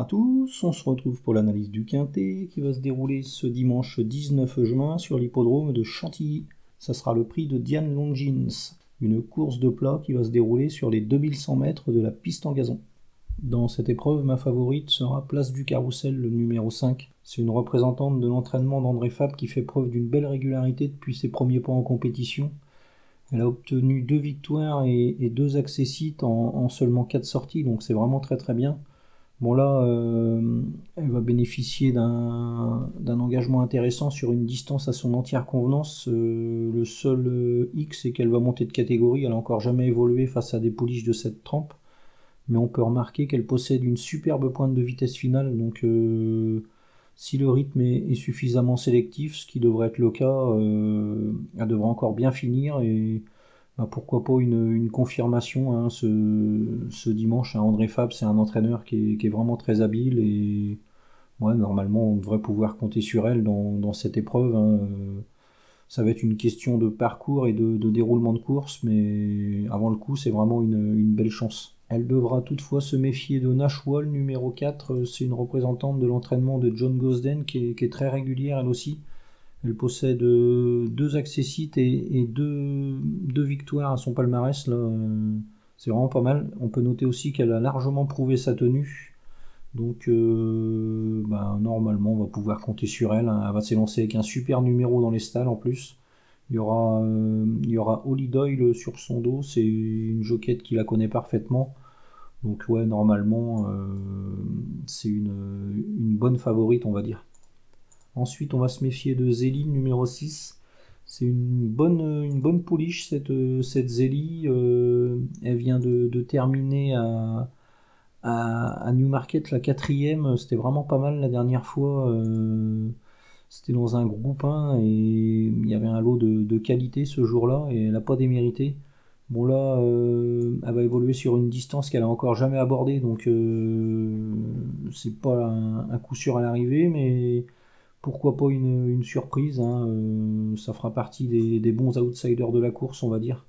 À tous, on se retrouve pour l'analyse du Quintet qui va se dérouler ce dimanche 19 juin sur l'hippodrome de Chantilly. Ça sera le prix de Diane Longines, une course de plat qui va se dérouler sur les 2100 mètres de la piste en gazon. Dans cette épreuve, ma favorite sera Place du Carrousel, le numéro 5. C'est une représentante de l'entraînement d'André Fab qui fait preuve d'une belle régularité depuis ses premiers pas en compétition. Elle a obtenu deux victoires et, deux accessites en, en seulement quatre sorties, donc c'est vraiment très très bien. Bon là, euh, elle va bénéficier d'un engagement intéressant sur une distance à son entière convenance. Euh, le seul euh, X, c'est qu'elle va monter de catégorie. Elle n'a encore jamais évolué face à des pouliches de cette trempe. Mais on peut remarquer qu'elle possède une superbe pointe de vitesse finale. Donc si le rythme est, suffisamment sélectif, ce qui devrait être le cas, elle devrait encore bien finir. Et bah, pourquoi pas une, confirmation hein, ce, dimanche. Hein. André Fab, c'est un entraîneur qui est, vraiment très habile et normalement on devrait pouvoir compter sur elle dans, cette épreuve. Hein. Ça va être une question de parcours et de, déroulement de course, mais avant le coup, c'est vraiment une, belle chance. Elle devra toutefois se méfier de Nashwall, numéro 4. C'est une représentante de l'entraînement de John Gosden qui est très régulière elle aussi. Elle possède euh, deux accessites et, deux, victoires à son palmarès. Euh, c'est vraiment pas mal. On peut noter aussi qu'elle a largement prouvé sa tenue. Donc euh, bah, normalement on va pouvoir compter sur elle. Elle va s'élancer avec un super numéro dans les stalles en plus. Il y aura, il y aura Holly Doyle sur son dos. C'est une joquette qui la connaît parfaitement. Donc ouais, normalement, c'est une, bonne favorite, on va dire. Ensuite, on va se méfier de Zélie, numéro 6. C'est une bonne, une bonne pouliche, cette, cette Zélie. Euh, elle vient de, terminer à, à, Newmarket, la quatrième. C'était vraiment pas mal la dernière fois. Euh, c'était dans un groupe 1 et il y avait un lot de, qualité ce jour-là et elle n'a pas démérité. Bon là, euh, elle va évoluer sur une distance qu'elle a encore jamais abordée, donc c'est pas un, coup sûr à l'arrivée, mais pourquoi pas une, surprise, hein, euh, ça fera partie des, bons outsiders de la course, on va dire.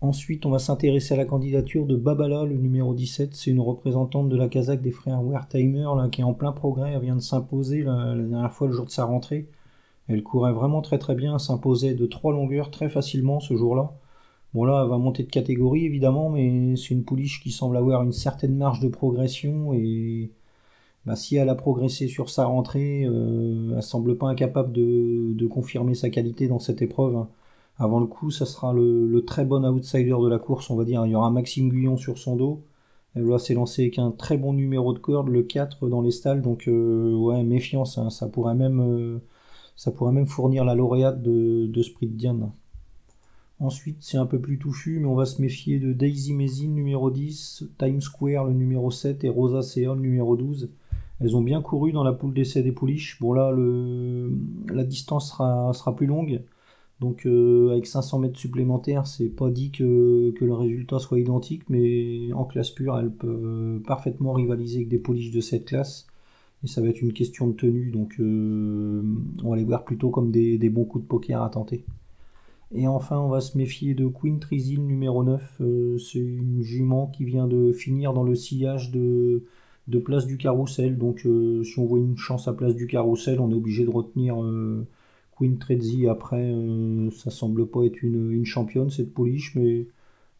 Ensuite, on va s'intéresser à la candidature de Babala, le numéro 17. C'est une représentante de la Kazakh des frères Wertheimer, là, qui est en plein progrès. Elle vient de s'imposer la, dernière fois, le jour de sa rentrée. Elle courait vraiment très très bien, s'imposait de trois longueurs très facilement ce jour-là. Bon là, elle va monter de catégorie évidemment, mais c'est une pouliche qui semble avoir une certaine marge de progression et bah, si elle a progressé sur sa rentrée, euh, elle semble pas incapable de, confirmer sa qualité dans cette épreuve. Hein. Avant le coup, ça sera le, très bon outsider de la course, on va dire. Il y aura Maxime Guyon sur son dos. Elle va s'élancer avec un très bon numéro de corde, le 4 dans les stalles. Donc euh, ouais, méfiance, hein. ça, pourrait même, euh, ça pourrait même fournir la lauréate de, de Diane. Ensuite, c'est un peu plus touffu, mais on va se méfier de Daisy Mézine, numéro 10, Times Square, le numéro 7, et Rosa Seon, numéro 12. Elles ont bien couru dans la poule d'essai des pouliches. Bon là, la distance sera, plus longue. Donc euh, avec 500 mètres supplémentaires, c'est pas dit que, le résultat soit identique, mais en classe pure, elles peuvent parfaitement rivaliser avec des pouliches de cette classe. Et ça va être une question de tenue, donc euh, on va les voir plutôt comme des, des, bons coups de poker à tenter. Et enfin, on va se méfier de Queen Trizil numéro 9. Euh, c'est une jument qui vient de finir dans le sillage de, de place du carrousel. Donc euh, si on voit une chance à place du carrousel, on est obligé de retenir euh, Queen Trezzi. Après, euh, ça semble pas être une, championne cette pouliche, mais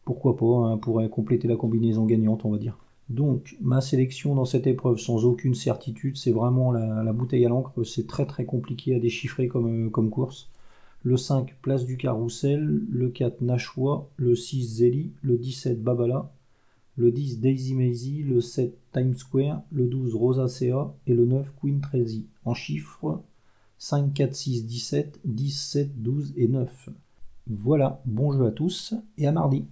pourquoi pas, hein, pourrait compléter la combinaison gagnante, on va dire. Donc ma sélection dans cette épreuve, sans aucune certitude, c'est vraiment la, bouteille à l'encre. C'est très très compliqué à déchiffrer comme, comme course. Le 5, place du carrousel. Le 4, Nashua. Le 6, Zeli. Le 17, Babala le 10 Daisy Maisie, le 7 Times Square, le 12 Rosacea et le 9 Queen Tracy. En chiffres 5, 4, 6, 17, 10, 7, 12 et 9. Voilà, bon jeu à tous et à mardi.